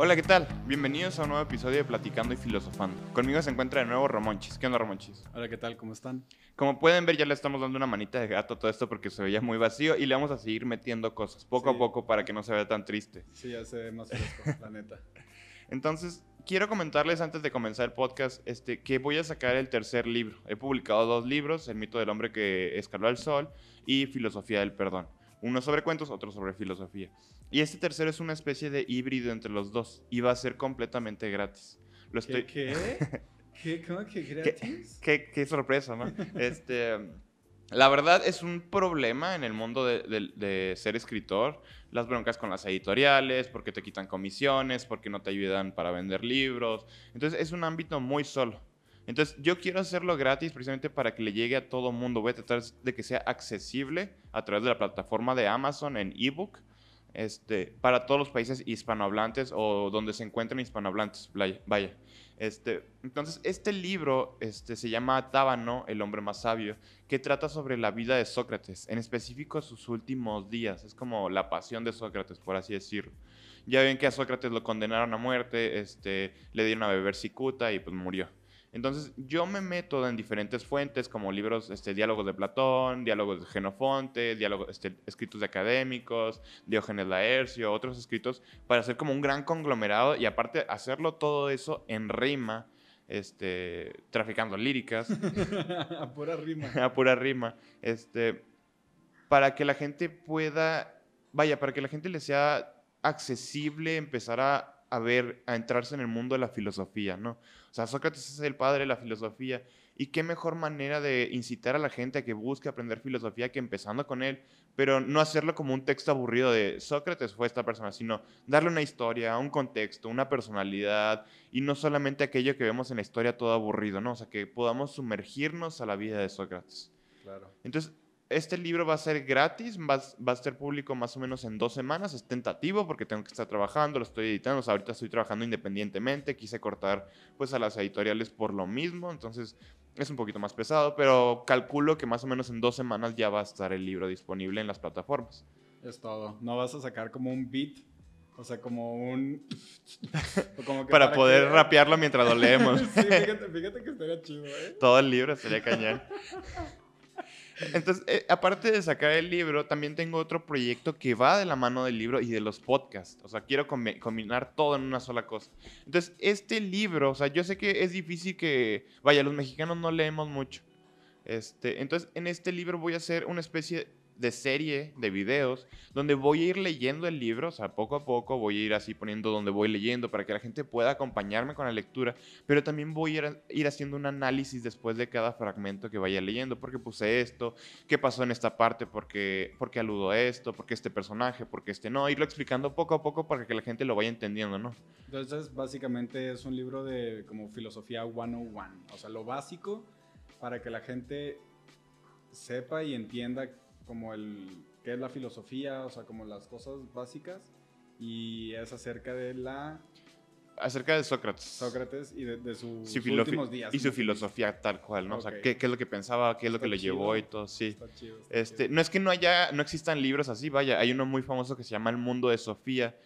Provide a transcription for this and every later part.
Hola, ¿qué tal? Bienvenidos a un nuevo episodio de Platicando y Filosofando. Conmigo se encuentra de nuevo Ramonchis. ¿Qué onda, Ramonchis? Hola, ¿qué tal? ¿Cómo están? Como pueden ver, ya le estamos dando una manita de gato a todo esto porque se veía muy vacío y le vamos a seguir metiendo cosas poco Sí. a poco para que no se vea tan triste. Sí, ya se ve más fresco, la neta. Entonces, quiero comentarles antes de comenzar el podcast este, que voy a sacar el tercer libro. He publicado dos libros, El mito del hombre que escaló al sol y Filosofía del perdón. Uno sobre cuentos, otro sobre filosofía. Y este tercero es una especie de híbrido entre los dos y va a ser completamente gratis. Lo estoy... ¿Qué? ¿Qué? ¿Qué? ¿Cómo que gratis? Qué, qué sorpresa, ¿no? este, la verdad es un problema en el mundo de, de- de ser escritor. Las broncas con las editoriales, porque te quitan comisiones, porque no te ayudan para vender libros. Entonces es un ámbito muy solo. Entonces yo quiero hacerlo gratis precisamente para que le llegue a todo mundo. Voy a tratar de que sea accesible a través de la plataforma de Amazon en ebook. Este, para todos los países hispanohablantes o donde se encuentren hispanohablantes, vaya. Este, entonces, este libro este, se llama Tábano, el hombre más sabio, que trata sobre la vida de Sócrates, en específico sus últimos días. Es como la pasión de Sócrates, por así decirlo. Ya ven que a Sócrates lo condenaron a muerte, este, le dieron a beber cicuta y pues murió. Entonces, yo me meto en diferentes fuentes, como libros, este, diálogos de Platón, diálogos de Genofonte, diálogos, este, escritos de académicos, Diógenes Laercio, otros escritos, para hacer como un gran conglomerado y aparte hacerlo todo eso en rima, este, traficando líricas, A pura rima. a pura rima, este, para que la gente pueda, vaya, para que la gente le sea accesible empezar a, a ver, a entrarse en el mundo de la filosofía, ¿no? Sea, Sócrates es el padre de la filosofía. Y qué mejor manera de incitar a la gente a que busque aprender filosofía que empezando con él, pero no hacerlo como un texto aburrido de Sócrates fue esta persona, sino darle una historia, un contexto, una personalidad y no solamente aquello que vemos en la historia todo aburrido, ¿no? O sea, que podamos sumergirnos a la vida de Sócrates. Claro. Entonces, este libro va a ser gratis, va, a- va a ser público más o menos en dos semanas, es tentativo porque tengo que estar trabajando, lo estoy editando, o sea, ahorita estoy trabajando independientemente, quise cortar pues a las editoriales por lo mismo, entonces es un poquito más pesado, pero calculo que más o menos en dos semanas ya va a estar el libro disponible en las plataformas. Es todo. No vas a sacar como un beat, o sea, como un... como que Para poder que- rapearlo mientras lo leemos. sí, fíjate, fíjate que estaría chido, ¿eh? Todo el libro sería cañón. Entonces, eh, aparte de sacar el libro, también tengo otro proyecto que va de la mano del libro y de los podcasts. O sea, quiero combi- combinar todo en una sola cosa. Entonces, este libro, o sea, yo sé que es difícil que, vaya, los mexicanos no leemos mucho. Este, entonces, en este libro voy a hacer una especie de serie de videos donde voy a ir leyendo el libro, o sea, poco a poco voy a ir así poniendo donde voy leyendo para que la gente pueda acompañarme con la lectura, pero también voy a ir, a- ir haciendo un análisis después de cada fragmento que vaya leyendo, porque puse esto, qué pasó en esta parte, porque porque aludo a esto, porque este personaje, porque este no, irlo explicando poco a poco para que la gente lo vaya entendiendo, ¿no? Entonces, básicamente es un libro de como filosofía 101. O sea, lo básico para que la gente sepa y entienda como el qué es la filosofía, o sea, como las cosas básicas. Y es acerca de la Acerca de Sócrates. Sócrates y de, de sus Su filofi- últimos días. y su que filosofía tal cual, ¿no? O sea, qué, qué es lo que pensaba, qué es lo que Está le llevó y todo, sí. Está chido, está Este, chido. no es que no haya, no existan libros así, vaya, hay uno muy famoso que se llama El Mundo de Sofía,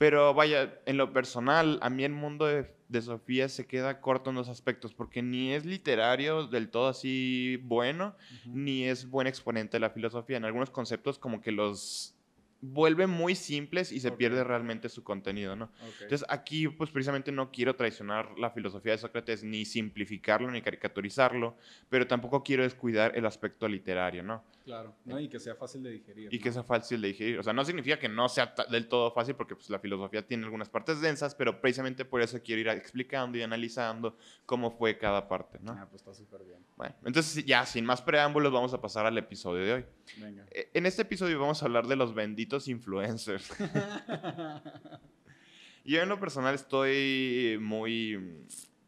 pero vaya, en lo personal, a mí el mundo de, de Sofía se queda corto en dos aspectos, porque ni es literario del todo así bueno, ni es buen exponente de la filosofía. En algunos conceptos como que los vuelve muy simples y se Ok. pierde realmente su contenido, ¿no? Ok. Entonces aquí pues precisamente no quiero traicionar la filosofía de Sócrates ni simplificarlo ni caricaturizarlo, pero tampoco quiero descuidar el aspecto literario, ¿no? claro, ¿no? Y que sea fácil de digerir. Y ¿no? que sea fácil de digerir. O sea, no significa que no sea del todo fácil porque pues la filosofía tiene algunas partes densas, pero precisamente por eso quiero ir explicando y analizando cómo fue cada parte, ¿no? Ah, pues está súper bien. Bueno, entonces ya sin más preámbulos vamos a pasar al episodio de hoy. Venga. E- En este episodio vamos a hablar de los benditos influencers. Yo en lo personal estoy muy...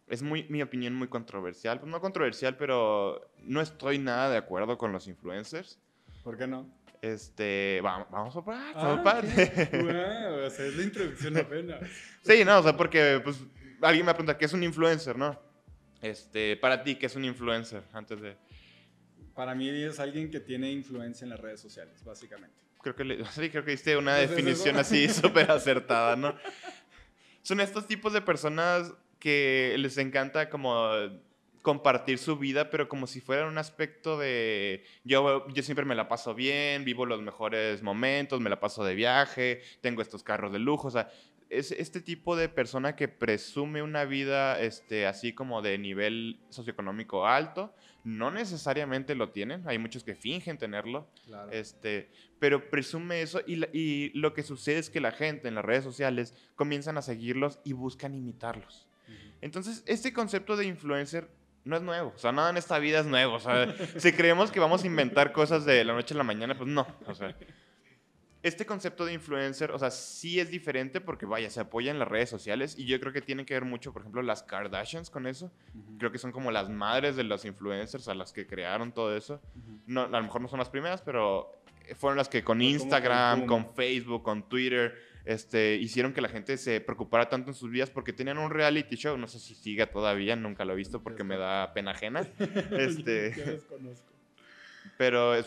Es muy, mi opinión muy controversial. Pues no controversial, pero no estoy nada de acuerdo con los influencers. ¿Por qué no? Este, vamos, vamos a par- Ah, a par- Wow, o sea, es la introducción apenas. Sí, no, o sea, porque pues alguien me pregunta, ¿qué es un influencer, no? Este, para ti, ¿qué es un influencer? Antes de... Para mí es alguien que tiene influencia en las redes sociales, básicamente. Creo que, le- sí, creo que diste una es definición eso. así súper acertada, ¿no? Son estos tipos de personas que les encanta como compartir su vida, pero como si fuera un aspecto de yo, yo siempre me la paso bien, vivo los mejores momentos, me la paso de viaje, tengo estos carros de lujo, o sea, es este tipo de persona que presume una vida este, así como de nivel socioeconómico alto. No necesariamente lo tienen, hay muchos que fingen tenerlo, este, pero presume eso y, y, lo que sucede es que la gente en las redes sociales comienzan a seguirlos y buscan imitarlos. Entonces, este concepto de influencer no es nuevo, o sea, nada en esta vida es nuevo, o sea, si creemos que vamos a inventar cosas de la noche a la mañana, pues no, o sea, este concepto de influencer, o sea, sí es diferente porque, vaya, se apoya en las redes sociales y yo creo que tiene que ver mucho, por ejemplo, las Kardashians con eso. Creo que son como las madres de los influencers a las que crearon todo eso. no, a lo mejor no son las primeras, pero fueron las que con Instagram, con Facebook, con Twitter, este, hicieron que la gente se preocupara tanto en sus vidas porque tenían un reality show. No sé si sigue todavía, nunca lo he visto porque me da pena ajena. este, desconozco pero eh,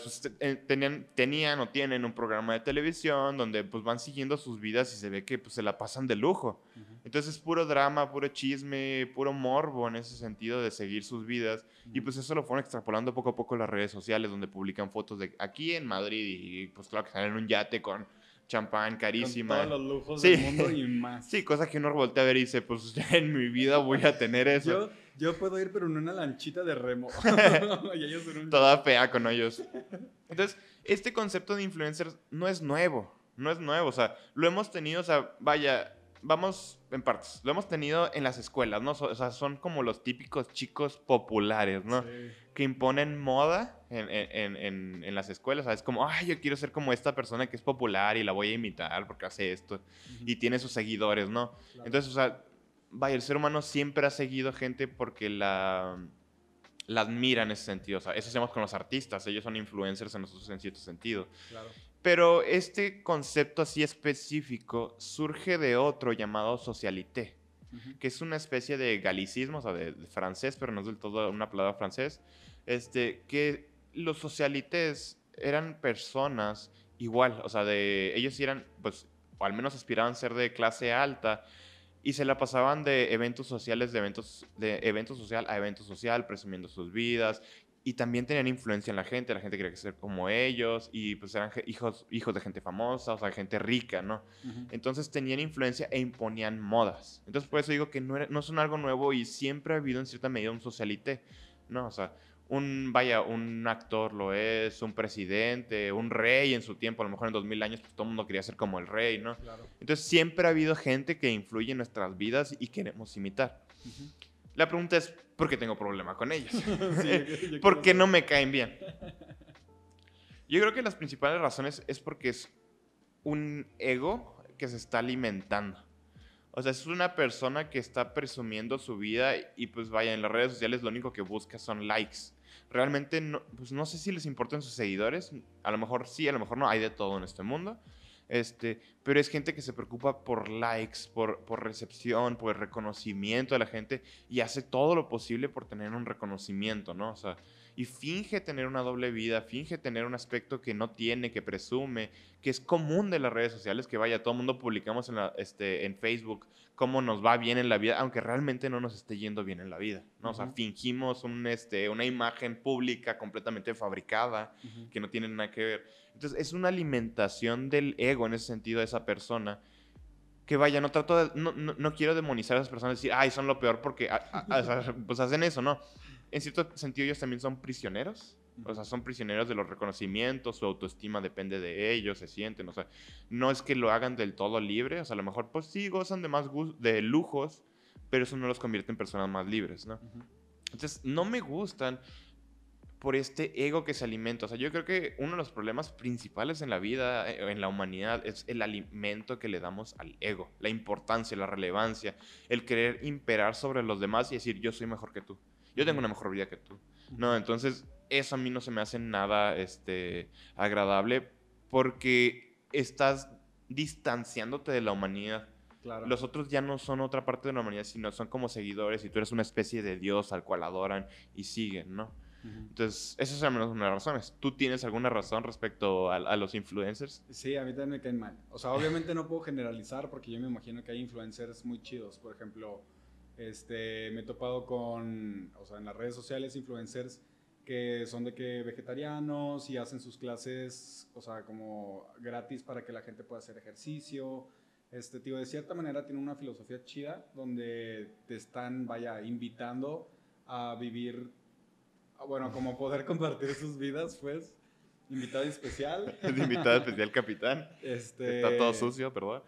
tenían, tenían o tienen un programa de televisión donde pues van siguiendo sus vidas y se ve que pues se la pasan de lujo. Entonces es puro drama, puro chisme, puro morbo en ese sentido de seguir sus vidas. Y pues eso lo fueron extrapolando poco a poco en las redes sociales donde publican fotos de aquí en Madrid y pues claro que están en un yate con champán carísima. Con todos los lujos del mundo y más. Sí, cosa que uno voltea a ver y dice, pues en mi vida voy a tener eso. Yo puedo ir, pero en una lanchita de remo. Toda fea con ellos. Entonces, este concepto de influencer no es nuevo. No es nuevo. O sea, lo hemos tenido, o sea, vaya, vamos en partes. Lo hemos tenido en las escuelas, ¿no? O sea, son como los típicos chicos populares, ¿no? Que imponen moda en, en, en, en, las escuelas. Es como, ay, yo quiero ser como esta persona que es popular y la voy a imitar porque hace esto. Y tiene sus seguidores, ¿no? Entonces, o sea, vaya, el ser humano siempre ha seguido gente porque la, la admira en ese sentido. O sea, eso hacemos con los artistas, ellos son influencers en nosotros en cierto sentido. Pero este concepto así específico surge de otro llamado socialité, que es una especie de galicismo, o sea, de, francés, pero no es del todo una palabra francés, este, que los socialités eran personas igual, o sea, de, ellos eran, pues, o al menos aspiraban a ser de clase alta, y se la pasaban de eventos sociales, de eventos, de evento social a evento social, presumiendo sus vidas. Y también tenían influencia en la gente, la gente quería ser como ellos, y pues eran hijos, hijos de gente famosa, o sea, gente rica, ¿no? Entonces tenían influencia e imponían modas. Entonces por eso digo que no, no son algo nuevo y siempre ha habido en cierta medida un socialité, ¿no? O sea, un, vaya, un actor lo es, un presidente, un rey en su tiempo, a lo mejor en 2000 años, pues todo el mundo quería ser como el rey, ¿no? Entonces siempre ha habido gente que influye en nuestras vidas y queremos imitar. La pregunta es, ¿por qué tengo problema con ellos? ¿Por qué no me caen bien? Yo creo que las principales razones es porque es un ego que se está alimentando. O sea, es una persona que está presumiendo su vida y pues vaya, en las redes sociales lo único que busca son likes realmente no, pues no sé si les importan sus seguidores, a lo mejor sí, a lo mejor no, hay de todo en este mundo. Este, pero es gente que se preocupa por likes, por, por recepción, por reconocimiento de la gente y hace todo lo posible por tener un reconocimiento, ¿no? O sea, y finge tener una doble vida, finge tener un aspecto que no tiene, que presume, que es común de las redes sociales, que vaya, todo el mundo publicamos en, este, en Facebook cómo nos va bien en la vida, aunque realmente no nos esté yendo bien en la vida, ¿no? O sea, fingimos un, este, una imagen pública completamente fabricada, que no tiene nada que ver. Entonces, es una alimentación del ego en ese sentido de esa persona que vaya, no trato de, no, no, quiero demonizar a esas personas y decir, ay, son lo peor porque pues hacen eso, ¿no? En cierto sentido ellos también son prisioneros. O sea, son prisioneros de los reconocimientos, su autoestima depende de ellos, se sienten, o sea, no es que lo hagan del todo libre, o sea, a lo mejor pues sí gozan de más de lujos, pero eso no los convierte en personas más libres, ¿no? Entonces, no me gustan por este ego que se alimenta. O sea, yo creo que uno de los problemas principales en la vida, eh, en la humanidad, es el alimento que le damos al ego, la importancia, la relevancia, el querer imperar sobre los demás y decir, yo soy mejor que tú yo tengo una mejor vida que tú. No, entonces eso a mí no se me hace nada este, agradable porque estás distanciándote de la humanidad. Los otros ya no son otra parte de la humanidad, sino son como seguidores y tú eres una especie de Dios al cual adoran y siguen, ¿no? Entonces, esas son menos las razones. ¿Tú tienes alguna razón respecto a, a, los influencers? Sí, a mí también me caen mal. O sea, obviamente no puedo generalizar porque yo me imagino que hay influencers muy chidos. Por ejemplo, este, me he topado con, o sea, en las redes sociales, influencers que son de que vegetarianos y hacen sus clases, o sea, como gratis para que la gente pueda hacer ejercicio. Este, tío, de cierta manera tiene una filosofía chida donde te están, vaya, invitando a vivir, bueno, como poder compartir sus vidas, pues. Invitado especial. invitado especial, capitán. Este, Está todo sucio, perdón.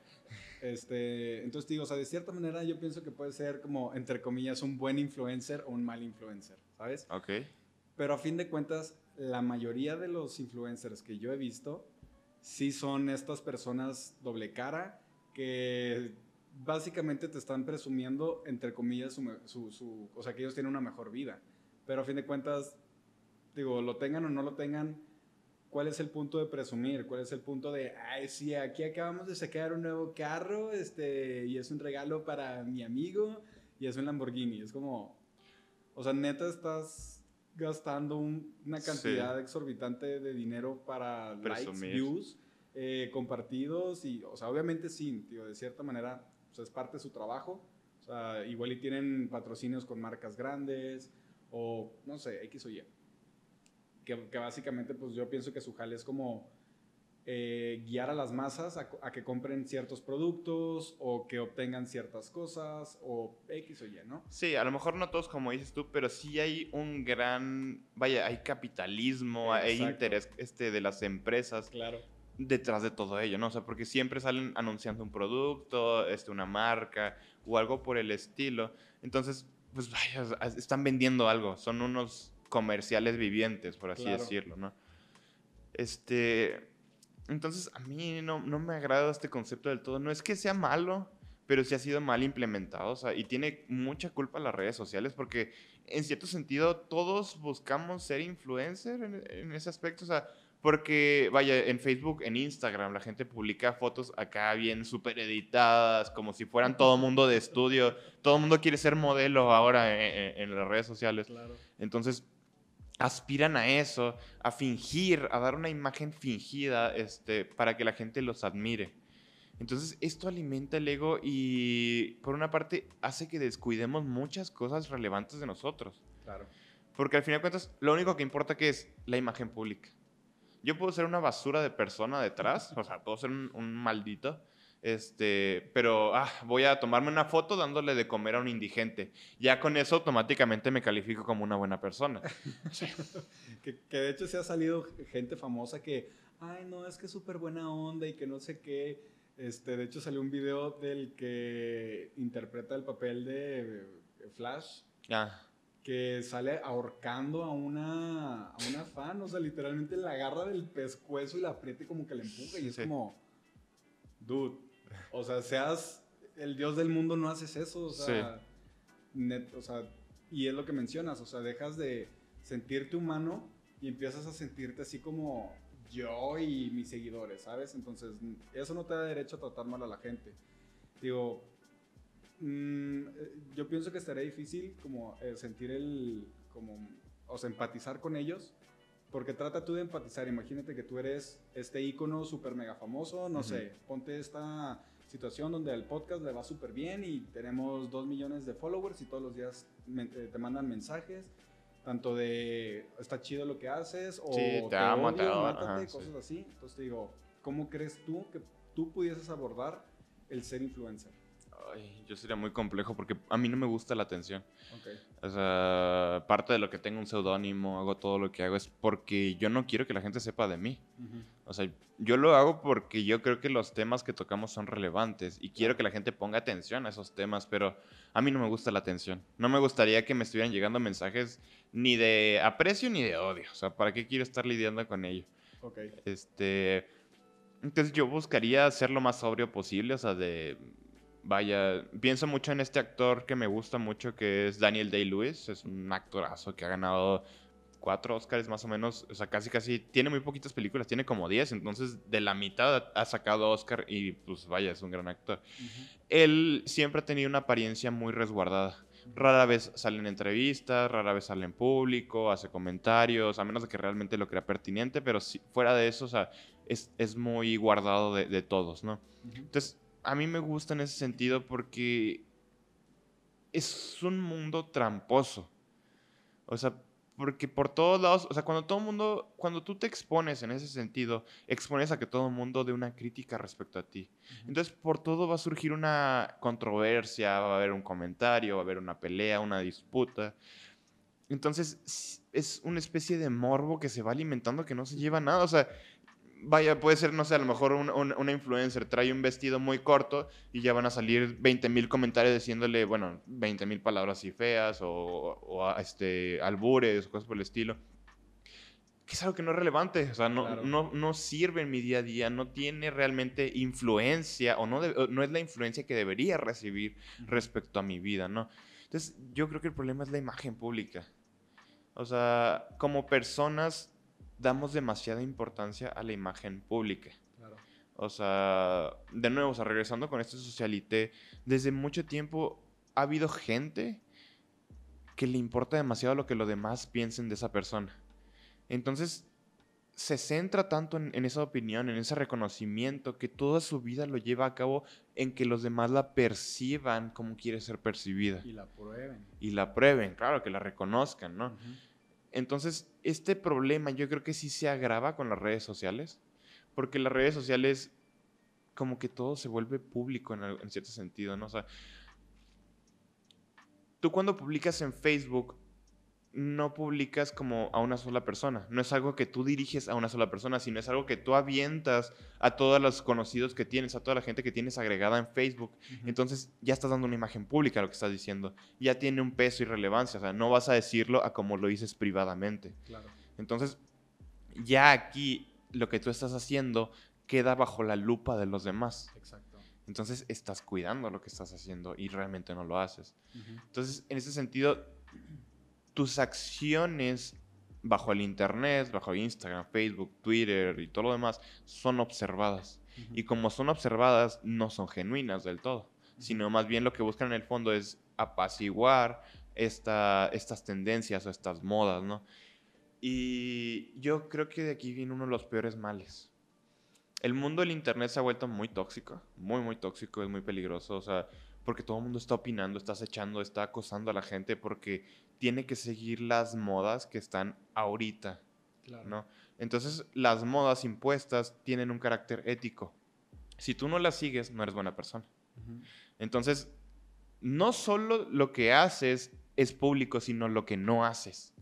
Este, entonces, digo, o sea, de cierta manera yo pienso que puede ser como, entre comillas, un buen influencer o un mal influencer, ¿sabes? Ok. Pero a fin de cuentas, la mayoría de los influencers que yo he visto, sí son estas personas doble cara que básicamente te están presumiendo, entre comillas, su, su, o sea, que ellos tienen una mejor vida. Pero a fin de cuentas, digo, lo tengan o no lo tengan, ¿cuál es el punto de presumir? ¿Cuál es el punto de, ay, sí, aquí acabamos de sacar un nuevo carro, este, y es un regalo para mi amigo, y es un Lamborghini? Es como, o sea, neta estás gastando una cantidad exorbitante de dinero para likes, views, eh, compartidos y, o sea, obviamente sí, tío, de cierta manera, es parte de su trabajo. O sea, igual y tienen patrocinios con marcas grandes o, no sé, X o Y. Que, que básicamente, pues yo pienso que su jale es como eh, guiar a las masas a, que compren ciertos productos o que obtengan ciertas cosas o X o Y, ¿no? Sí, a lo mejor no todos como dices tú, pero sí hay un gran, vaya, hay capitalismo, hay interés este, de las empresas. Claro. Detrás de todo ello, ¿no? O sea, porque siempre salen anunciando un producto, este, una marca o algo por el estilo. Entonces, pues vaya, están vendiendo algo. Son unos comerciales vivientes, por así decirlo, ¿no? Este, entonces, a mí no, no me agrada este concepto del todo. No es que sea malo, pero sí ha sido mal implementado. O sea, y tiene mucha culpa las redes sociales porque, en cierto sentido, todos buscamos ser influencer en, ese aspecto. O sea, porque, vaya, en Facebook, en Instagram, la gente publica fotos acá bien súper editadas, como si fueran todo mundo de estudio. Todo mundo quiere ser modelo ahora en, en las redes sociales. Claro. Entonces, aspiran a eso, a fingir, a dar una imagen fingida este, para que la gente los admire. Entonces, esto alimenta el ego y, por una parte, hace que descuidemos muchas cosas relevantes de nosotros. Claro. Porque al final de cuentas, lo único que importa que es la imagen pública. Yo puedo ser una basura de persona detrás, o sea, puedo ser un, un maldito, este, pero ah, voy a tomarme una foto dándole de comer a un indigente. Ya con eso automáticamente me califico como una buena persona. que, de hecho se ha salido gente famosa que, ay, no, es que es súper buena onda y que no sé qué. Este, de hecho salió un video del que interpreta el papel de Flash. Ah. Que sale ahorcando a una, a una fan, o sea, literalmente la agarra del pescuezo y la aprieta y como que le empuja y es como, dude, o sea, seas el dios del mundo, no haces eso. O sea, o sea, y es lo que mencionas, o sea, dejas de sentirte humano y empiezas a sentirte así como yo y mis seguidores, ¿sabes? Entonces, eso no te da derecho a tratar mal a la gente. Digo, mm, yo pienso que estaría difícil como eh, sentir el, como, o sea, empatizar con ellos, porque trata tú de empatizar. Imagínate que tú eres este ícono súper mega famoso, no sé, ponte esta situación donde el podcast le va súper bien y tenemos dos millones de followers y todos los días eh, te mandan mensajes, tanto de está chido lo que haces o te, amo, te cosas así. Entonces te digo, ¿cómo crees tú que tú pudieses abordar el ser influencer? Ay, yo sería muy complejo porque a mí no me gusta la atención. Okay. O sea, parte de lo que tengo un seudónimo, hago todo lo que hago es porque yo no quiero que la gente sepa de mí. O sea, yo lo hago porque yo creo que los temas que tocamos son relevantes y quiero que la gente ponga atención a esos temas, pero a mí no me gusta la atención. No me gustaría que me estuvieran llegando mensajes ni de aprecio ni de odio. O sea, ¿para qué quiero estar lidiando con ello? Ok. Este, entonces yo buscaría ser lo más sobrio posible, o sea, de vaya, pienso mucho en este actor que me gusta mucho, que es Daniel Day-Lewis. Es un actorazo que ha ganado cuatro Oscars más o menos. O sea, casi, casi, tiene muy poquitas películas, tiene como diez. Entonces, de la mitad ha sacado Oscar y pues vaya, es un gran actor. Él siempre ha tenido una apariencia muy resguardada. Rara vez sale en entrevistas, rara vez sale en público, hace comentarios, a menos de que realmente lo crea pertinente, pero si, fuera de eso, o sea, es, es muy guardado de, de todos, ¿no? Entonces, a mí me gusta en ese sentido porque es un mundo tramposo. O sea, porque por todos lados, o sea, cuando todo el mundo, cuando tú te expones en ese sentido, expones a que todo el mundo dé una crítica respecto a ti. Entonces, por todo va a surgir una controversia, va a haber un comentario, va a haber una pelea, una disputa. Entonces, es una especie de morbo que se va alimentando que no se lleva nada. O sea, vaya, puede ser, no sé, a lo mejor una influencer trae un vestido muy corto y ya van a salir 20 mil comentarios diciéndole, bueno, 20 mil palabras así feas o, este, albures o cosas por el estilo. Que es algo que no es relevante, o sea, no, no, no, sirve en mi día a día, no tiene realmente influencia o no, no es la influencia que debería recibir respecto a mi vida, ¿no? Entonces, yo creo que el problema es la imagen pública. O sea, como personas damos demasiada importancia a la imagen pública. O sea, de nuevo, o sea, regresando con este socialité, desde mucho tiempo ha habido gente que le importa demasiado lo que los demás piensen de esa persona. Entonces, se centra tanto en, en, esa opinión, en ese reconocimiento, que toda su vida lo lleva a cabo en que los demás la perciban como quiere ser percibida. Y la prueben. Y la prueben, claro, que la reconozcan, ¿no? Entonces, este problema yo creo que sí se agrava con las redes sociales, porque las redes sociales como que todo se vuelve público en, cierto sentido, ¿no? O sea, tú cuando publicas en Facebook no publicas como a una sola persona. No es algo que tú diriges a una sola persona, sino es algo que tú avientas a todos los conocidos que tienes, a toda la gente que tienes agregada en Facebook. Entonces ya estás dando una imagen pública a lo que estás diciendo. Ya tiene un peso y relevancia. O sea, no vas a decirlo a como lo dices privadamente. Entonces, ya aquí lo que tú estás haciendo queda bajo la lupa de los demás. Exacto. Entonces estás cuidando lo que estás haciendo y realmente no lo haces. Entonces, en ese sentido tus acciones bajo el Internet, bajo Instagram, Facebook, Twitter y todo lo demás, son observadas. Y como son observadas, no son genuinas del todo, sino más bien lo que buscan en el fondo es apaciguar esta, estas tendencias o estas modas, ¿no? Y yo creo que de aquí viene uno de los peores males. El mundo del Internet se ha vuelto muy tóxico, muy, muy tóxico, es muy peligroso, o sea, porque todo el mundo está opinando, está acechando, está acosando a la gente porque tiene que seguir las modas que están ahorita. ¿no? Entonces, las modas impuestas tienen un carácter ético. Si tú no las sigues, no eres buena persona. Entonces, no solo lo que haces es público, sino lo que no haces.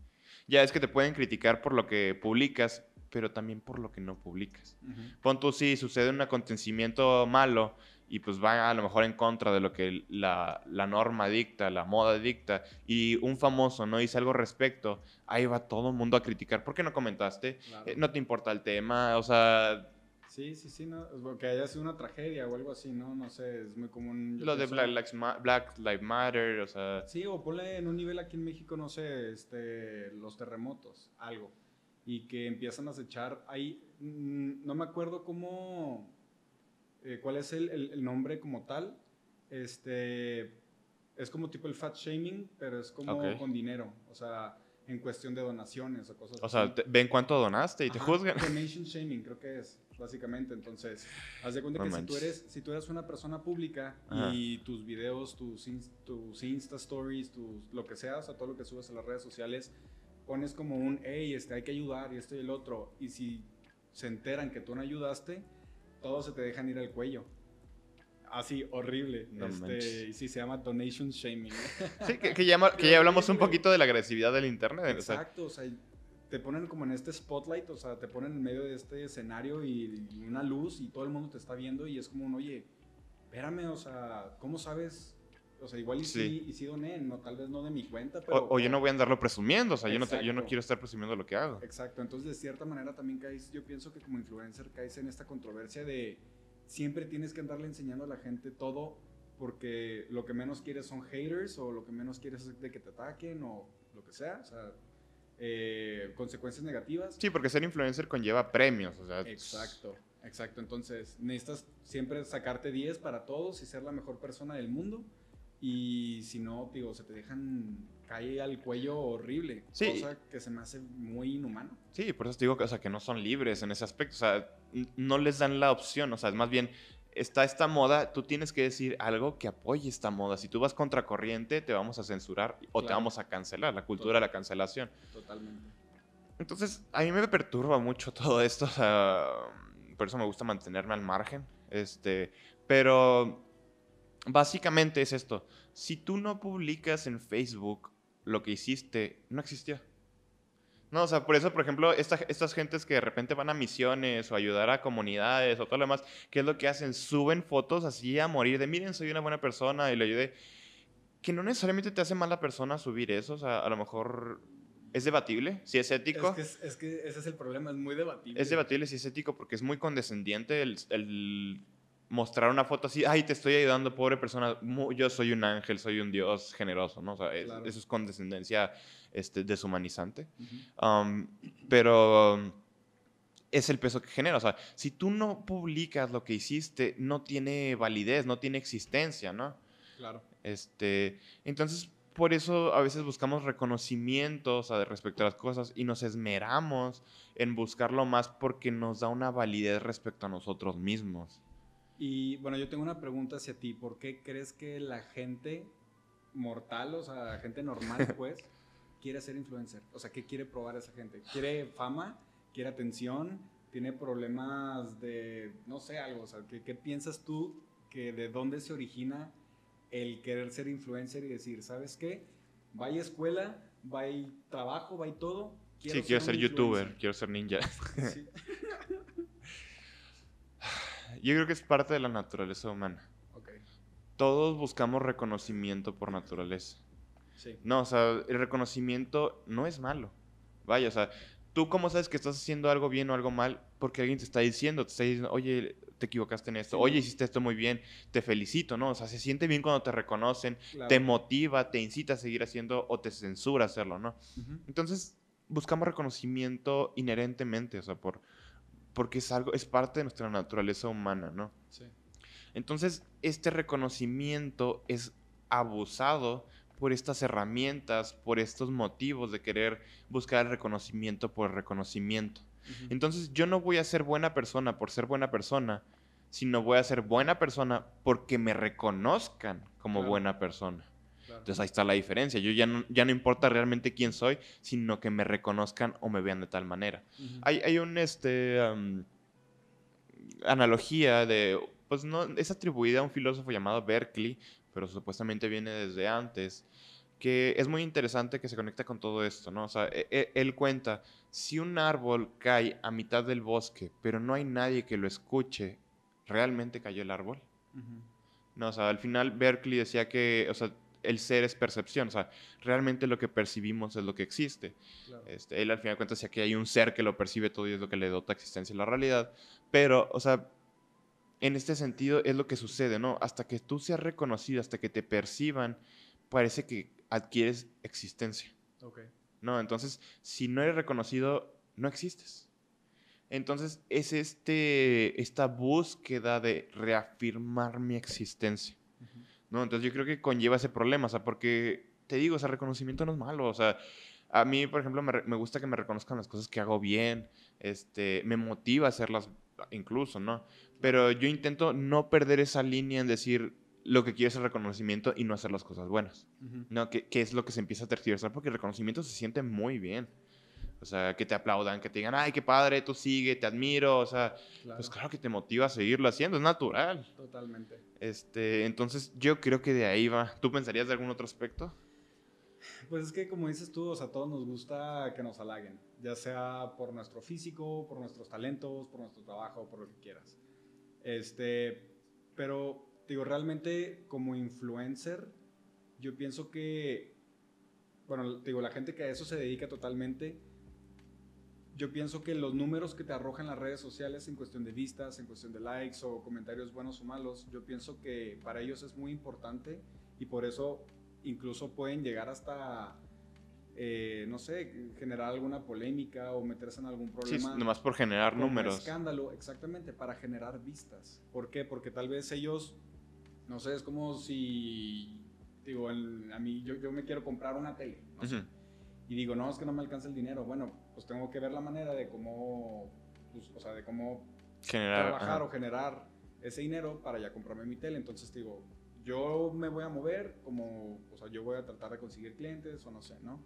Ya es que te pueden criticar por lo que publicas, pero también por lo que no publicas. Pon tú, si sucede un acontecimiento malo y pues va a lo mejor en contra de lo que la, norma dicta, la moda dicta, y un famoso no dice algo respecto, ahí va todo el mundo a criticar. ¿Por qué no comentaste? Eh, no te importa el tema, o sea... Sí, sí, sí, no, que haya sido una tragedia o algo así, ¿no? No sé, es muy común. Lo de Black Lives, Black Lives, Matter, o sea... Sí, o ponle en un nivel aquí en México, no sé, este, los terremotos, algo, y que empiezan a acechar ahí, mm, no me acuerdo cómo eh, cuál es el, el, nombre como tal. Este, es como tipo el fat shaming, pero es como con dinero. O sea, en cuestión de donaciones o cosas o sea, ven cuánto donaste y te juzgan. Donation shaming, creo que es, básicamente. Entonces, haz de cuenta que si tú, eres, si tú eres una persona pública y tus videos, tus, tus Insta Stories, tus, lo que sea, o sea, todo lo que subes a las redes sociales, pones como un, hey, este, hay que ayudar y esto y el otro. Y si se enteran que tú no ayudaste, todos se te dejan ir al cuello. Así, horrible. este, sí, se llama donation shaming. Sí, que, llama, que ya hablamos un poquito de la agresividad del Internet. Exacto, o sea, te ponen como en este spotlight, o sea, te ponen en medio de este escenario y, una luz y todo el mundo te está viendo y es como un, oye, espérame, o sea, ¿cómo sabes o sea, igual y sí, y sí doné, no, tal vez no de mi cuenta, pero... O, yo no voy a andarlo presumiendo, o sea, yo no, yo no, quiero estar presumiendo lo que hago. Exacto, entonces de cierta manera también caes, yo pienso que como influencer caes en esta controversia de siempre tienes que andarle enseñando a la gente todo porque lo que menos quieres son haters o lo que menos quieres es de que te ataquen o lo que sea, o sea, eh, consecuencias negativas. Sí, porque ser influencer conlleva premios, o sea... Exacto. Exacto, entonces necesitas siempre sacarte 10 para todos y ser la mejor persona del mundo Y si no, digo, se te dejan cae al cuello horrible. Sí. Cosa que se me hace muy inhumano. Sí, por eso te digo que, o sea, que no son libres en ese aspecto. O sea, no les dan la opción. O sea, más bien está esta moda, tú tienes que decir algo que apoye esta moda. Si tú vas contracorriente, te vamos a censurar o te Claro. vamos a cancelar. La cultura de la cancelación. Totalmente. Entonces, a mí me perturba mucho todo esto, o sea, por eso me gusta mantenerme al margen, este, pero básicamente es esto, si tú no publicas en Facebook lo que hiciste, no existió. No, o sea, por eso, por ejemplo, esta- estas gentes que de repente van a misiones o ayudar a comunidades o todo lo demás, ¿qué es lo que hacen? Suben fotos así a morir de, miren, soy una buena persona y le ayudé. Que no necesariamente te hace mala persona subir eso, o sea, a lo mejor es debatible, si es ético. Es que, es, es que ese es el problema, es muy debatible. Es debatible si es ético porque es muy condescendiente el, el mostrar una foto así, ay, te estoy ayudando, pobre persona, yo soy un ángel, soy un dios generoso, ¿no? O sea, Claro. eso es condescendencia este, deshumanizante. Um, pero es el peso que genera. O sea, si tú no publicas lo que hiciste, no tiene validez, no tiene existencia, ¿no? Claro. Este, entonces, por eso a veces buscamos reconocimientos respecto a las cosas y nos esmeramos en buscarlo más porque nos da una validez respecto a nosotros mismos. Y bueno, yo tengo una pregunta hacia ti. ¿Por qué crees que la gente mortal, o sea, la gente normal, pues, quiere ser influencer? O sea, ¿qué quiere probar esa gente? ¿Quiere fama? ¿Quiere atención? ¿Tiene problemas de, no sé, algo? O sea, ¿qué, qué piensas tú que de dónde se origina el querer ser influencer y decir, ¿sabes qué? Vaya escuela, vaya trabajo, vaya todo. sí, quiero ser youtuber, influencer". quiero ser ninja. Sí. Yo creo que es parte de la naturaleza humana. Ok, Todos buscamos reconocimiento por naturaleza. sí. No, o sea, el reconocimiento no es malo. Vaya, o sea, tú cómo sabes que estás haciendo algo bien o algo mal porque alguien te está diciendo, te está diciendo, oye, te equivocaste en esto, oye, hiciste esto muy bien, te felicito, ¿no? O sea, se siente bien cuando te reconocen, Claro. te motiva, te incita a seguir haciendo o te censura hacerlo, ¿no? Ujú. Entonces, buscamos reconocimiento inherentemente, o sea, por, porque es algo, es parte de nuestra naturaleza humana, ¿no? Sí. Entonces, este reconocimiento es abusado por estas herramientas, por estos motivos de querer buscar el reconocimiento por el reconocimiento. Entonces, yo no voy a ser buena persona por ser buena persona, sino voy a ser buena persona porque me reconozcan como Claro. buena persona. Claro. Entonces ahí está la diferencia. Yo ya no, ya no importa realmente quién soy, sino que me reconozcan o me vean de tal manera. Ujú. Hay, hay un este am, analogía de pues no es atribuida a un filósofo llamado Berkeley, pero supuestamente viene desde antes, que es muy interesante que se conecta con todo esto, ¿no? O sea, e- e- él cuenta, si un árbol cae a mitad del bosque, pero no hay nadie que lo escuche, ¿realmente cayó el árbol? Ujú. No, o sea, al final Berkeley decía que, o sea, el ser es percepción, o sea, realmente lo que percibimos es lo que existe. Claro. Este, él al final de cuentas decía que hay un ser que lo percibe todo y es lo que le dota existencia a la realidad. Pero, o sea, en este sentido es lo que sucede, ¿no? Hasta que tú seas reconocido, hasta que te perciban, parece que adquieres existencia, Ok. ¿no? Entonces, si no eres reconocido, no existes. Entonces, es este, esta búsqueda de reafirmar mi existencia. ¿No? Entonces yo creo que conlleva ese problema, o sea, porque te digo, o sea, reconocimiento no es malo, o sea, a mí, por ejemplo, me, me gusta que me reconozcan las cosas que hago bien, este, me motiva a hacerlas incluso, ¿no? Pero yo intento no perder esa línea en decir lo que quiero es el reconocimiento y no hacer las cosas buenas, Ujú. ¿no? Que, que es lo que se empieza a tergiversar porque el reconocimiento se siente muy bien. O sea, que te aplaudan, que te digan, ay, qué padre, tú sigue, te admiro. O sea, Claro. pues claro que te motiva a seguirlo haciendo, es natural. Totalmente. Este, entonces yo creo que de ahí va. ¿Tú pensarías de algún otro aspecto? Pues es que como dices tú, o sea, a todos nos gusta que nos halaguen, ya sea por nuestro físico, por nuestros talentos, por nuestro trabajo, por lo que quieras. Este, pero digo, realmente como influencer, yo pienso que, bueno, digo, la gente que a eso se dedica totalmente, yo pienso que los números que te arrojan las redes sociales en cuestión de vistas, en cuestión de likes o comentarios buenos o malos, yo pienso que para ellos es muy importante y por eso incluso pueden llegar hasta, eh, no sé, generar alguna polémica o meterse en algún Sí, problema. nomás por generar con un números. escándalo, exactamente, para generar vistas. ¿Por qué? Porque tal vez ellos, no sé, es como si digo, el- a mí yo, yo me quiero comprar una tele, no sé, Ujú. y digo, no, es que no me alcanza el dinero. Bueno, pues tengo que ver la manera de cómo, pues, o sea, de cómo Generar. trabajar ajá. o generar ese dinero para ya comprarme mi tele. Entonces digo, yo me voy a mover como, o sea, yo voy a tratar de conseguir clientes o no sé, ¿no?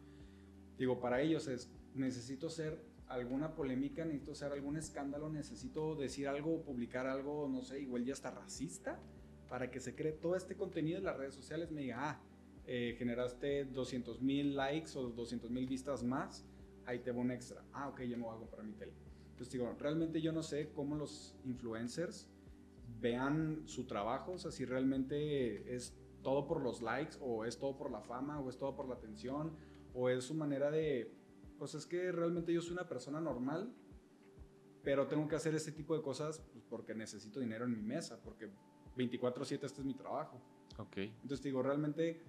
Digo, para ellos es, necesito ser alguna polémica, necesito hacer algún escándalo, necesito decir algo, publicar algo, no sé, igual ya está racista, para que se cree todo este contenido en las redes sociales, me diga, ah, eh, generaste 200 mil likes o 200 mil vistas más, ahí te va un extra. Ah, ok, ya me voy a comprar mi tele. Entonces digo, realmente yo no sé cómo los influencers vean su trabajo, o sea, si realmente es todo por los likes o es todo por la fama o es todo por la atención o es su manera de, pues es que realmente yo soy una persona normal, pero tengo que hacer este tipo de cosas pues, porque necesito dinero en mi mesa, porque 24/7 este es mi trabajo. Ok. Entonces digo, realmente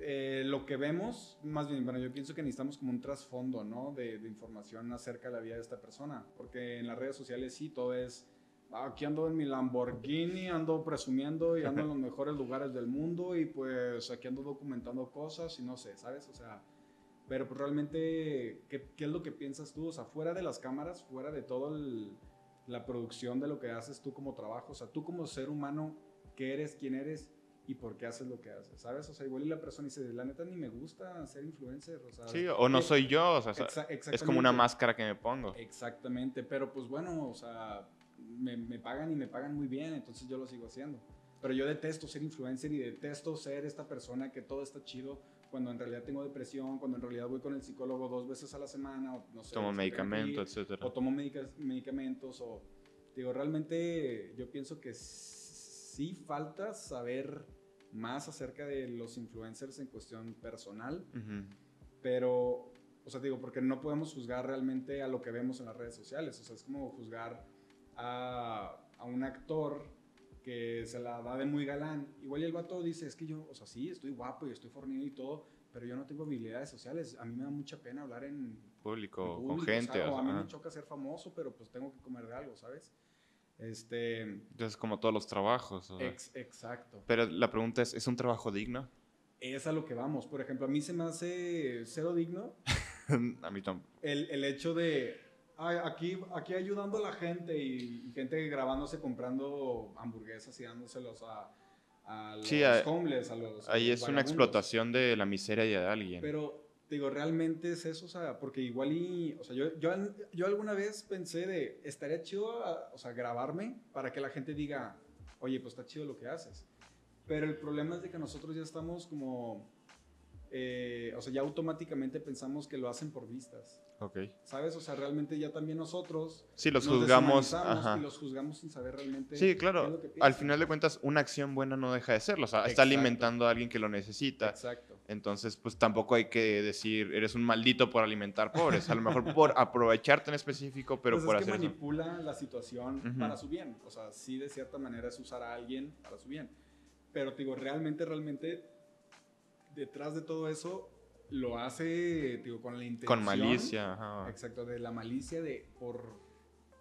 eh, lo que vemos, más bien, bueno, yo pienso que necesitamos como un trasfondo, ¿no? De, de información acerca de la vida de esta persona, porque en las redes sociales sí, todo es, "Ah, aquí ando en mi Lamborghini, ando presumiendo y ando en los mejores lugares del mundo y pues aquí ando documentando cosas y no sé, ¿sabes? O sea, pero pues realmente, ¿qué, qué es lo que piensas tú? O sea, fuera de las cámaras, fuera de todo el- la producción de lo que haces tú como trabajo, o sea, tú como ser humano, ¿qué eres, quién eres y por qué haces lo que haces? ¿Sabes? O sea, igual y la persona dice, la neta ni me gusta ser influencer, o sea... Sí, o no ¿qué- soy yo, o sea, es como una máscara que me pongo. Exactamente, pero pues bueno, o sea, me, me pagan y me pagan muy bien, entonces yo lo sigo haciendo. Pero yo detesto ser influencer y detesto ser esta persona que todo está chido cuando en realidad tengo depresión, cuando en realidad voy con el psicólogo dos veces a la semana, o no sé. Tomo medicamentos, etcétera. O tomo medica- medicamentos, o digo, realmente yo pienso que sí falta saber más acerca de los influencers en cuestión personal Ujú. pero, o sea, digo, porque no podemos juzgar realmente a lo que vemos en las redes sociales, o sea, es como juzgar a, a un actor que se la da de muy galán, igual y el vato dice, es que yo, o sea, sí, estoy guapo y estoy fornido y todo, pero yo no tengo habilidades sociales, a mí me da mucha pena hablar en en Público, público, con gente. o o a sea, mí me choca ser famoso, pero pues tengo que comer de algo, ¿sabes? Este, Entonces, como todos los trabajos. ex- exacto. Pero la pregunta es, ¿es un trabajo digno? Es a lo que vamos, por ejemplo, a mí se me hace cero digno a mí tampoco. el, el hecho de "Ay, aquí, aquí ayudando a la gente y, y gente grabándose comprando hamburguesas y dándoselos a, a los Sí, a- homeless, a los. a Ahí los es una explotación de la miseria de alguien. Pero, digo, realmente es eso, o sea, porque igual y, o sea, yo, yo, yo alguna vez pensé de, estaría chido, a- o sea, grabarme para que la gente diga, oye, pues está chido lo que haces. Pero el problema es de que nosotros ya estamos como, eh, o sea, ya automáticamente pensamos que lo hacen por vistas. Ok. ¿Sabes? O sea, realmente ya también nosotros Sí, los nos juzgamos. Ajá. y los juzgamos sin saber realmente. Sí, qué es claro. lo que Al final de cuentas, una acción buena no deja de serlo. O sea, está Exacto. alimentando a alguien que lo necesita. Exacto. Entonces, pues tampoco hay que decir, eres un maldito por alimentar pobres. A lo mejor por aprovecharte en específico, pero Pues por es que hacer eso. manipula la situación Ujú. para su bien. O sea, sí, de cierta manera es usar a alguien para su bien. Pero, te digo, realmente, realmente, detrás de todo eso, lo hace, digo, con la intención. Con malicia. ajá. Exacto, de la malicia de por,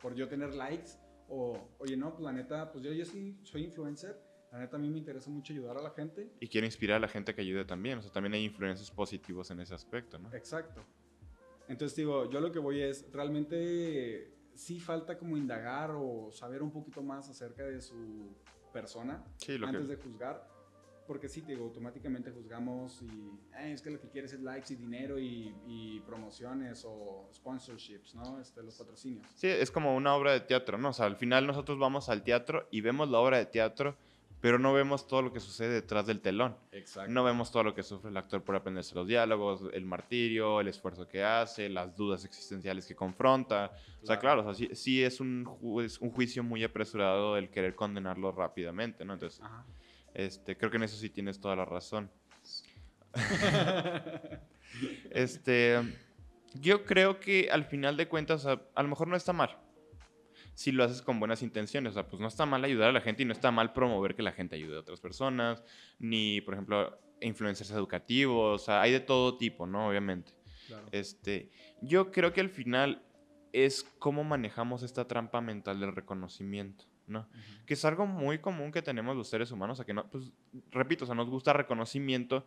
por yo tener likes. O, oye, no, pues la neta, pues yo, yo sí soy influencer. La neta, a mí me interesa mucho ayudar a la gente. Y quiere inspirar a la gente que ayude también. O sea, también hay influencias positivos en ese aspecto, ¿no? Exacto. Entonces digo, yo lo que voy es, realmente sí falta como indagar o saber un poquito más acerca de su persona Sí, antes que... de juzgar. Porque sí, digo, automáticamente juzgamos y "Ay, es que lo que quieres es likes y dinero y, y promociones o sponsorships, ¿no? Este, los patrocinios. Sí, es como una obra de teatro, ¿no? O sea, al final nosotros vamos al teatro y vemos la obra de teatro, pero no vemos todo lo que sucede detrás del telón. Exacto. No vemos todo lo que sufre el actor por aprenderse los diálogos, el martirio, el esfuerzo que hace, las dudas existenciales que confronta. O sea, claro, o sea, sí, sí es un, ju- es un juicio muy apresurado el querer condenarlo rápidamente, ¿no? Entonces, Ajá. Este, creo que en eso sí tienes toda la razón. Este, yo creo que al final de cuentas, a lo mejor no está mal. Si lo haces con buenas intenciones, o sea, pues no está mal ayudar a la gente y no está mal promover que la gente ayude a otras personas, ni, por ejemplo, influencers educativos, o sea, hay de todo tipo, ¿no? Obviamente. Claro. Este, yo creo que al final es cómo manejamos esta trampa mental del reconocimiento. ¿No? Que es algo muy común que tenemos los seres humanos, a que no, pues, repito, o sea, nos gusta reconocimiento,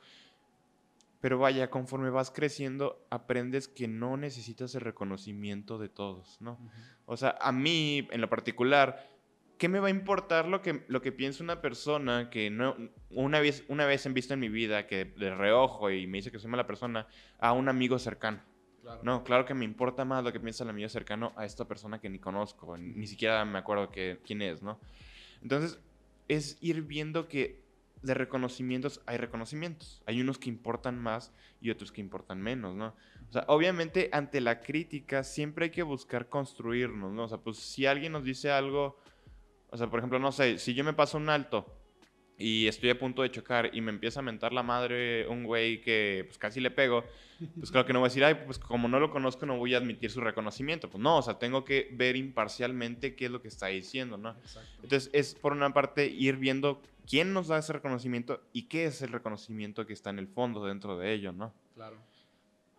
pero vaya, conforme vas creciendo, aprendes que no necesitas el reconocimiento de todos, ¿no? O sea, a mí, en lo particular, ¿qué me va a importar lo que, lo que piensa una persona que no, una vez, una vez en visto en mi vida, que le reojo y me dice que soy mala persona, a un amigo cercano? No, claro que me importa más lo que piensa el amigo cercano a esta persona que ni conozco, ni siquiera me acuerdo que, quién es, ¿no? Entonces, es ir viendo que de reconocimientos hay reconocimientos. Hay unos que importan más y otros que importan menos, ¿no? O sea, obviamente ante la crítica siempre hay que buscar construirnos, ¿no? O sea, pues si alguien nos dice algo, o sea, por ejemplo, no sé, si yo me paso un alto y estoy a punto de chocar y me empieza a mentar la madre un güey que pues casi le pego, pues claro que no voy a decir, ay, pues como no lo conozco no voy a admitir su reconocimiento. Pues no, o sea, tengo que ver imparcialmente qué es lo que está diciendo, ¿no? Entonces es por una parte ir viendo quién nos da ese reconocimiento y qué es el reconocimiento que está en el fondo dentro de ello, ¿no? Claro.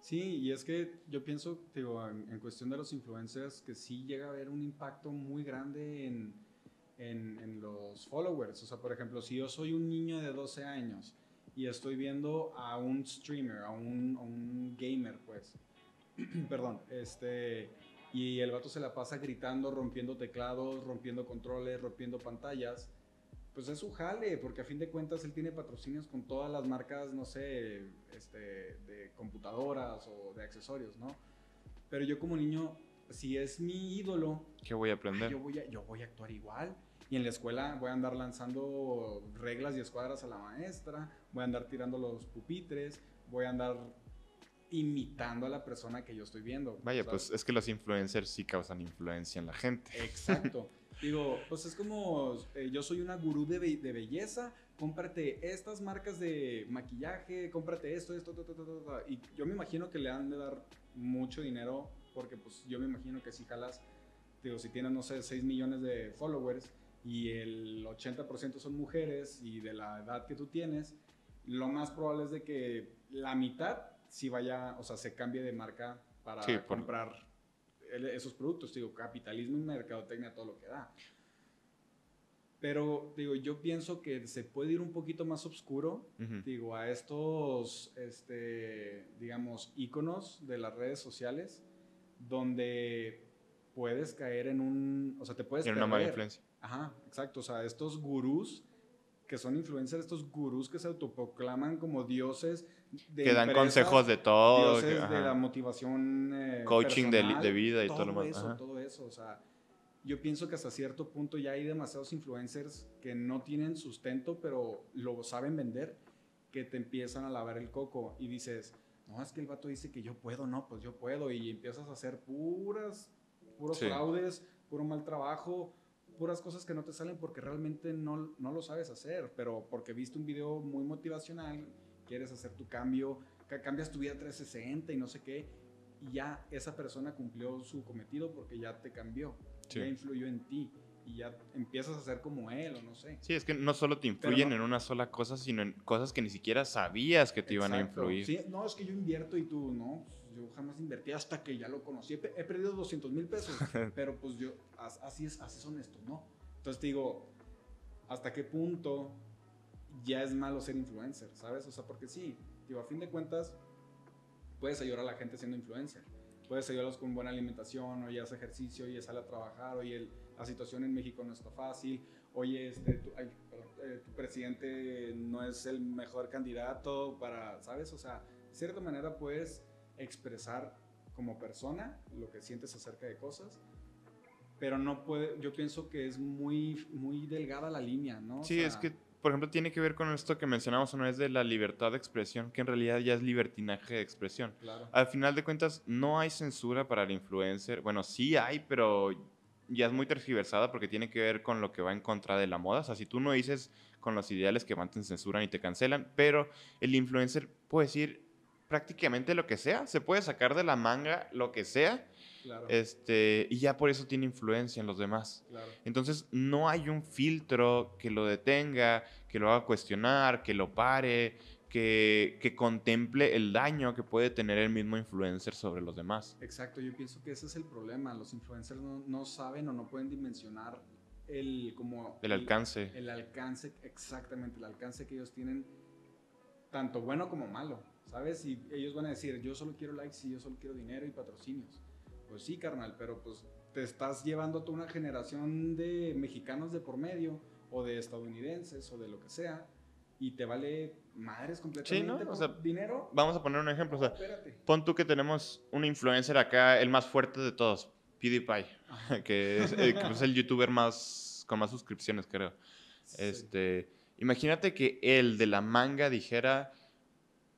Sí, y es que yo pienso, digo, en, en cuestión de los influencers, que sí llega a haber un impacto muy grande en en, los followers. O sea, por ejemplo, si yo soy un niño de 12 años y estoy viendo a un streamer, a un, un gamer, pues, perdón, este, y el vato se la pasa gritando, rompiendo teclados, rompiendo controles, rompiendo pantallas, pues es su jale, porque a fin de cuentas él tiene patrocinios con todas las marcas, no sé, este, de computadoras o de accesorios, ¿no? Pero yo como niño, si es mi ídolo, ¿qué voy a aprender? Yo voy a, yo voy a actuar igual y en la escuela voy a andar lanzando reglas y escuadras a la maestra, voy a andar tirando los pupitres, voy a andar imitando a la persona que yo estoy viendo. Vaya, pues es que los influencers sí causan influencia en la gente. Exacto. Digo, pues es como eh, yo soy una gurú de, de, belleza, cómprate estas marcas de maquillaje, cómprate esto, esto, esto, esto, esto, y yo me imagino que le han de dar mucho dinero porque pues yo me imagino que si jalas, digo, si tienes, no sé, 6 millones de followers, y el 80% son mujeres y de la edad que tú tienes, lo más probable es de que la mitad si vaya, o sea, se cambie de marca para comprar esos productos. Digo, capitalismo y mercadotecnia, todo lo que da. Pero, digo, yo pienso que se puede ir un poquito más oscuro, digo, a estos, este, digamos, íconos de las redes sociales, donde puedes caer en un, o sea, te puedes... En una mala influencia. Ajá, exacto. O sea, estos gurús que son influencers, estos gurús que se autoproclaman como dioses de que dan consejos de todo, dioses de la motivación, eh, coaching de, de, vida y todo, lo demás. Eso, todo eso, o sea, yo pienso que hasta cierto punto ya hay demasiados influencers que no tienen sustento, pero lo saben vender, que te empiezan a lavar el coco y dices, no, es que el vato dice que yo puedo, no, pues yo puedo, y empiezas a hacer puras, puros fraudes, puro mal trabajo, puras cosas que no te salen porque realmente no, no lo sabes hacer, pero porque viste un video muy motivacional, quieres hacer tu cambio, cambias tu vida 360 y no sé qué, y ya esa persona cumplió su cometido porque ya te cambió, ya influyó en ti y ya empiezas a ser como él o no sé. Sí, es que no solo te influyen en una sola cosa, sino en cosas que ni siquiera sabías que te iban a influir. Sí, no, es que yo invierto y tú, no, yo jamás invertí hasta que ya lo conocí. He, perdido 200 mil pesos, pero pues yo, así, es, así son estos, ¿no? Entonces digo, ¿hasta qué punto ya es malo ser influencer, ¿sabes? O sea, porque sí, digo, a fin de cuentas, puedes ayudar a la gente siendo influencer. Puedes ayudarlos con buena alimentación, oye, hace ejercicio, oye, sale a trabajar, oye, la situación en México no está fácil, oye, este, tu, eh, tu presidente no es el mejor candidato para, ¿sabes? O sea, de cierta manera puedes expresar como persona lo que sientes acerca de cosas, pero no puede, yo pienso que es muy, muy delgada la línea, ¿no? Sí, es que, por ejemplo, tiene que ver con esto que mencionamos una vez de la libertad de expresión, que en realidad ya es libertinaje de expresión. Al final de cuentas, no hay censura para el influencer. Bueno, sí hay, pero ya es muy tergiversada porque tiene que ver con lo que va en contra de la moda. O sea, si tú no dices con los ideales que van, te censuran y te cancelan, pero el influencer puede decir prácticamente lo que sea, se puede sacar de la manga lo que sea. Este, y ya por eso tiene influencia en los demás. Entonces, no hay un filtro que lo detenga, que lo haga cuestionar, que lo pare, que, que, contemple el daño que puede tener el mismo influencer sobre los demás. Exacto, yo pienso que ese es el problema. Los influencers no, no saben o no pueden dimensionar el, como... El alcance. El alcance, exactamente, el alcance que ellos tienen, tanto bueno como malo, ¿sabes? Y ellos van a decir, yo solo quiero likes y yo solo quiero dinero y patrocinios. Pues sí, carnal, pero pues te estás llevando a toda una generación de mexicanos de por medio, o de estadounidenses, o de lo que sea, y te vale madres completamente Sí, ¿no? O sea, dinero. Vamos a poner un ejemplo. O sea, Espérate. pon tú que tenemos un influencer acá, el más fuerte de todos, PewDiePie, que es, eh, que es el youtuber más con más suscripciones, creo. Sí. Este, imagínate que el de la manga dijera,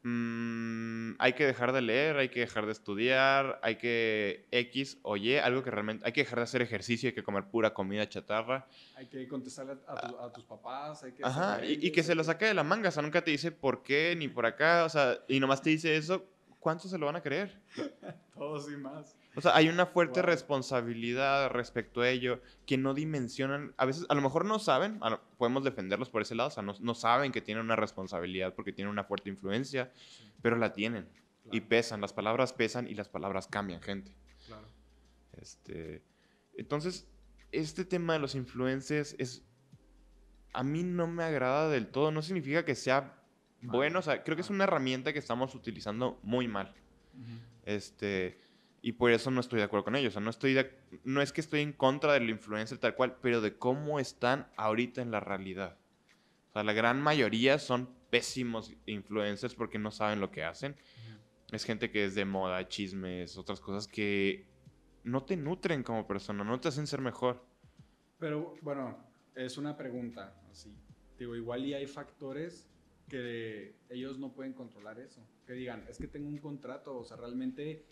"Mm, hay que dejar de leer, hay que dejar de estudiar, hay que X o Y, algo que realmente, hay que dejar de hacer ejercicio, hay que comer pura comida chatarra. Hay que contestarle a, tu- a tus papás, hay que... Ajá, y, y que se lo saque de la manga, o sea, nunca te dice por qué ni por acá, o sea, y nomás te dice eso, ¿cuántos se lo van a creer? Todos y más. O sea, hay una fuerte Wow. responsabilidad respecto a ello que no dimensionan. A veces, a lo mejor no saben, lo- podemos defenderlos por ese lado, o sea, no, no saben que tienen una responsabilidad porque tienen una fuerte influencia, pero la tienen. Y pesan, las palabras pesan y las palabras cambian, gente. claro. Este, entonces, este tema de los influencers es. A mí no me agrada del todo. No significa que sea. Bueno. O sea, creo que es Mal. una herramienta que estamos utilizando muy mal. Este, y por eso no estoy de acuerdo con ellos. O sea, no, estoy de- no es que estoy en contra del influencer tal cual, pero de cómo están ahorita en la realidad. O sea, la gran mayoría son pésimos influencers porque no saben lo que hacen. Es gente que es de moda, chismes, otras cosas que no te nutren como persona, no te hacen ser mejor. Pero bueno, es una pregunta, así. Digo, igual y hay factores que ellos no pueden controlar eso. Que digan, es que tengo un contrato, o sea, realmente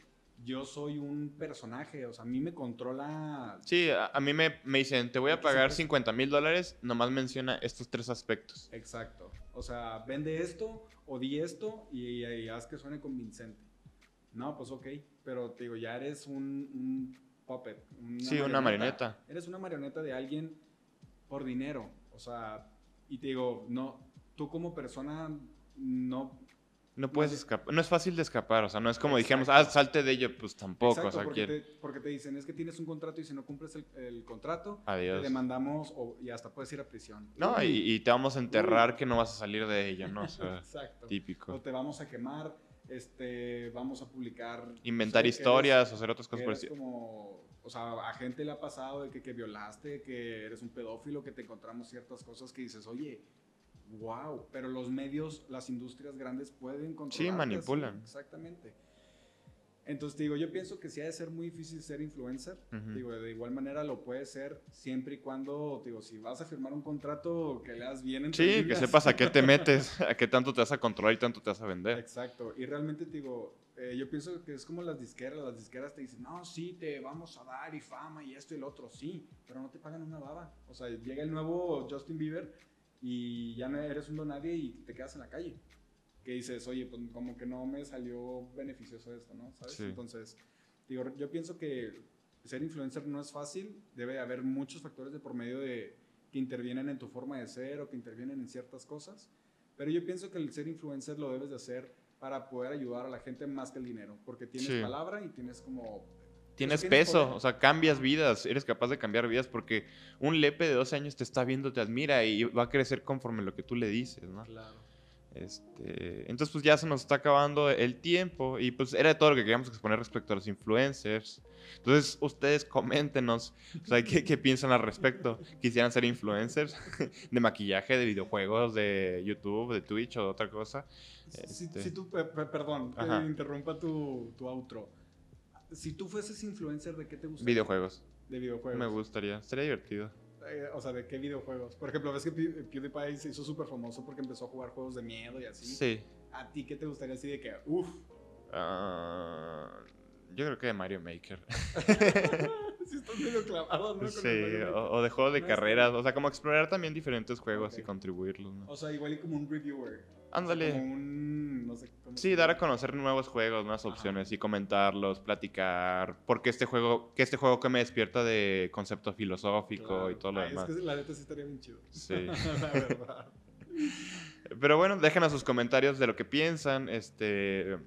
yo soy un personaje, o sea, a mí me controla... Sí, a, a mí me, me dicen, te voy a pagar siempre- 50 mil dólares, nomás menciona estos tres aspectos. Exacto. O sea, vende esto o di esto y, y haz que suene convincente. No, pues ok, pero te digo, ya eres un, un puppet. Sí, una marioneta. Eres una marioneta de alguien por dinero. O sea, y te digo, no, tú como persona no... No puedes de- escapar, no es fácil de escapar, o sea, no es como dijéramos, Exacto. ah, salte de ello, pues tampoco, Exacto, o sea, porque, te, porque te dicen, es que tienes un contrato y si no cumples el, el contrato, Adiós. te demandamos o, y hasta puedes ir a prisión. No, Uy, y, y te vamos a enterrar que no vas a salir de ello, ¿no? O sea, Exacto. típico. O te vamos a quemar, este, vamos a publicar... Inventar historias eres- o hacer otras cosas por como, o sea, a gente le ha pasado de que, que violaste, que eres un pedófilo, que te encontramos ciertas cosas que dices, oye, wow, pero los medios, las industrias grandes pueden controlar. manipulan. Exactamente. Entonces, te digo, yo pienso que sí ha de ser muy difícil ser influencer. Ujú. Digo, de igual manera lo puede ser siempre y cuando, digo, si vas a firmar un contrato, que leas bien entre Sí, que sepas a qué te metes, a qué tanto te vas a controlar y tanto te vas a vender. Exacto, y realmente te digo, eh, yo pienso que es como las disqueras, las disqueras te dicen, no, sí, te vamos a dar y fama y esto y lo otro, sí, pero no te pagan una baba. O sea, llega el nuevo Justin Bieber y ya no eres un nadie y te quedas en la calle. Que dices, oye, pues como que no me salió beneficioso esto, ¿no? ¿Sabes? Sí. Entonces, digo, yo pienso que ser influencer no es fácil, debe haber muchos factores de por medio de que intervienen en tu forma de ser o que intervienen en ciertas cosas. Pero yo pienso que el ser influencer lo debes de hacer para poder ayudar a la gente más que el dinero, porque tienes Sí. palabra y tienes como... Tienes tienes peso, poder. o sea, cambias vidas, eres capaz de cambiar vidas porque un lepe de 12 años te está viendo, te admira y va a crecer conforme lo que tú le dices, ¿no? Claro. Este, entonces, pues ya se nos está acabando el tiempo y pues era todo lo que queríamos exponer respecto a los influencers. Entonces, ustedes coméntenos, o sea, ¿qué, qué piensan al respecto? ¿Quisieran ser influencers de maquillaje, de videojuegos, de YouTube, de Twitch o de otra cosa? Si, Este. si tú, pe- pe- perdón, Ajá. interrumpa tu, tu outro. Si tú fueses influencer, ¿de qué te gustaría? Videojuegos. De videojuegos. Me gustaría, sería divertido. Eh, o sea, ¿de qué videojuegos? Por ejemplo, ves que Pew- PewDiePie se hizo súper famoso porque empezó a jugar juegos de miedo y así. Sí. ¿A ti qué te gustaría así de que, uff, Ah, yo creo que de Mario Maker. si estás medio clavado, ¿no? Sí, o, o de juegos de No, carreras, o sea, como explorar también diferentes juegos y contribuirlos, ¿no? O sea, igual y como un reviewer. Ándale. como un, no sé cómo Sí, dar a conocer nuevos juegos, nuevas Ajá. opciones y comentarlos, platicar, porque este juego, que este juego que me despierta de concepto filosófico Claro. y todo lo Ay, demás. Es que la neta sí estaría bien chido. Sí. la verdad. Pero bueno, déjenos sus comentarios de lo que piensan, este,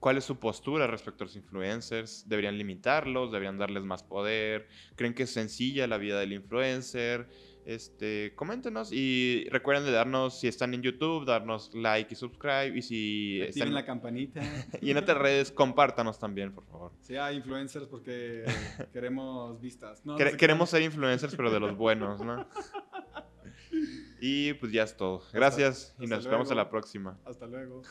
¿Cuál es su postura respecto a los influencers? ¿Deberían limitarlos? ¿Deberían darles más poder? ¿Creen que es sencilla la vida del influencer? Este, coméntenos y recuerden de darnos, si están en YouTube, darnos like y subscribe. Y si están en la campanita. y en otras redes, compártanos también, por favor. Sí, influencers porque queremos vistas. queremos ser influencers, pero de los buenos, ¿no? y pues ya es todo. Gracias y nos vemos a la próxima. Hasta luego.